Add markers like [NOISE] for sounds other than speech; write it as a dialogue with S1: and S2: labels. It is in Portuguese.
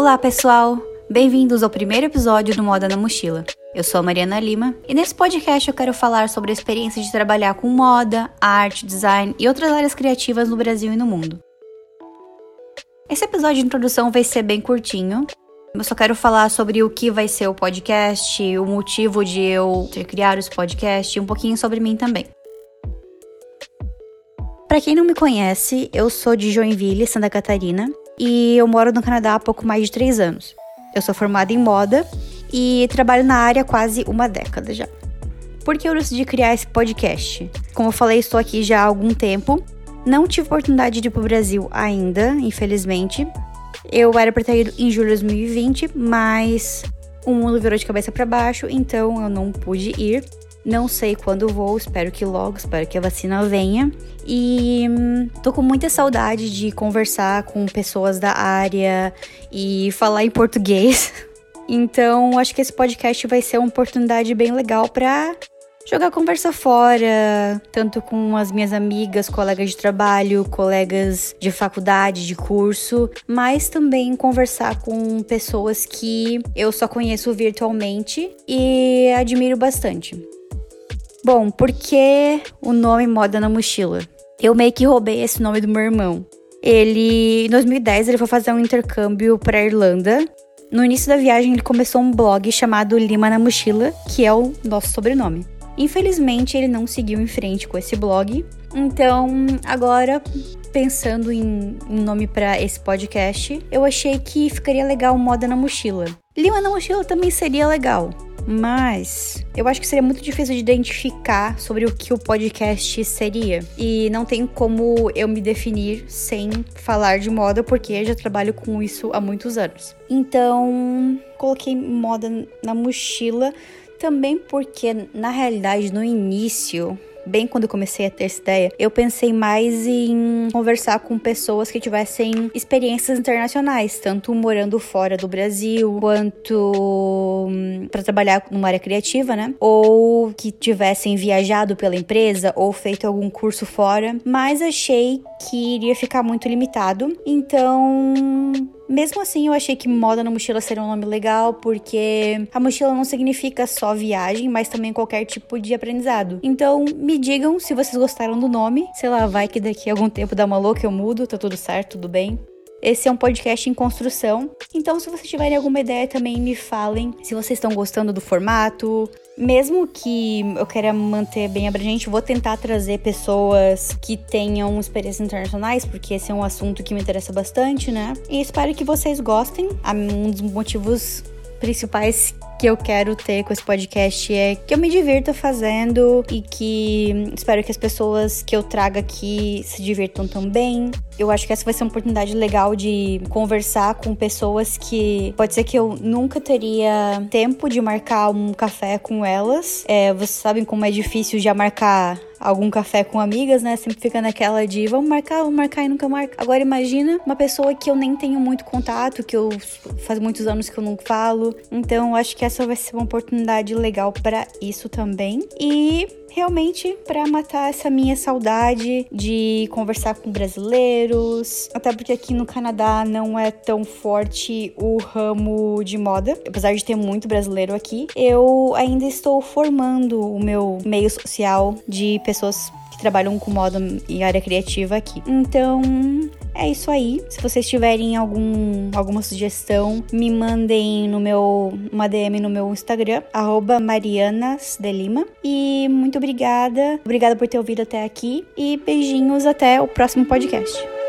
S1: Olá, pessoal! Bem-vindos ao primeiro episódio do Moda na Mochila. Eu sou a Mariana Lima e nesse podcast eu quero falar sobre a experiência de trabalhar com moda, arte, design e outras áreas criativas no Brasil e no mundo. Esse episódio de introdução vai ser bem curtinho. Eu só quero falar sobre o que vai ser o podcast, o motivo de eu ter criado esse podcast e um pouquinho sobre mim também. Para quem não me conhece, eu sou de Joinville, Santa Catarina, e eu moro no Canadá há pouco mais de três anos. Eu sou formada em moda e trabalho na área há quase uma década já. Por que eu decidi criar esse podcast? Como eu falei, estou aqui já há algum tempo. Não tive oportunidade de ir para o Brasil ainda, infelizmente. Eu era para ter ido em julho de 2020, mas o mundo virou de cabeça para baixo, então eu não pude ir. Não sei quando vou, espero que logo, espero que a vacina venha. E hum, tô com muita saudade de conversar com pessoas da área e falar em português. [LAUGHS] Então, acho que esse podcast vai ser uma oportunidade bem legal para jogar conversa fora, tanto com as minhas amigas, colegas de trabalho, colegas de faculdade, de curso, mas também conversar com pessoas que eu só conheço virtualmente e admiro bastante. Bom, por que o nome Moda na Mochila? Eu meio que roubei esse nome do meu irmão. Ele, em 2010, ele foi fazer um intercâmbio para Irlanda. No início da viagem, ele começou um blog chamado Lima na Mochila, que é o nosso sobrenome. Infelizmente, ele não seguiu em frente com esse blog. Então, agora, pensando em um nome para esse podcast, eu achei que ficaria legal Moda na Mochila. Lima na Mochila também seria legal, mas eu acho que seria muito difícil de identificar sobre o que o podcast seria. E não tem como eu me definir sem falar de moda, porque eu já trabalho com isso há muitos anos. Então, coloquei moda na mochila também porque, na realidade, no início bem quando eu comecei a ter essa ideia, eu pensei mais em conversar com pessoas que tivessem experiências internacionais, tanto morando fora do Brasil, quanto hum, para trabalhar numa área criativa, né? Ou que tivessem viajado pela empresa ou feito algum curso fora, mas achei que iria ficar muito limitado. Então, mesmo assim, eu achei que moda na mochila seria um nome legal, porque a mochila não significa só viagem, mas também qualquer tipo de aprendizado. Então, me digam se vocês gostaram do nome. Sei lá, vai que daqui a algum tempo dá uma louca eu mudo, tá tudo certo, tudo bem. Esse é um podcast em construção. Então, se vocês tiverem alguma ideia, também me falem se vocês estão gostando do formato. Mesmo que eu queira manter bem abrangente, vou tentar trazer pessoas que tenham experiências internacionais, porque esse é um assunto que me interessa bastante, né? E espero que vocês gostem. Um dos motivos principais que eu quero ter com esse podcast é que eu me divirta fazendo e que espero que as pessoas que eu traga aqui se divirtam também. Eu acho que essa vai ser uma oportunidade legal de conversar com pessoas que pode ser que eu nunca teria tempo de marcar um café com elas. É, vocês sabem como é difícil já marcar algum café com amigas, né? Sempre fica naquela de vamos marcar, vamos marcar e nunca marca. Agora imagina uma pessoa que eu nem tenho muito contato, que eu faz muitos anos que eu não falo. Então acho que essa vai ser uma oportunidade legal para isso também. E realmente para matar essa minha saudade de conversar com brasileiros, até porque aqui no Canadá não é tão forte o ramo de moda, apesar de ter muito brasileiro aqui, eu ainda estou formando o meu meio social de pessoas trabalham com moda e área criativa aqui. Então, é isso aí. Se vocês tiverem algum, alguma sugestão, me mandem no meu uma DM no meu Instagram, marianasdelima. E muito obrigada. Obrigada por ter ouvido até aqui. E beijinhos até o próximo podcast.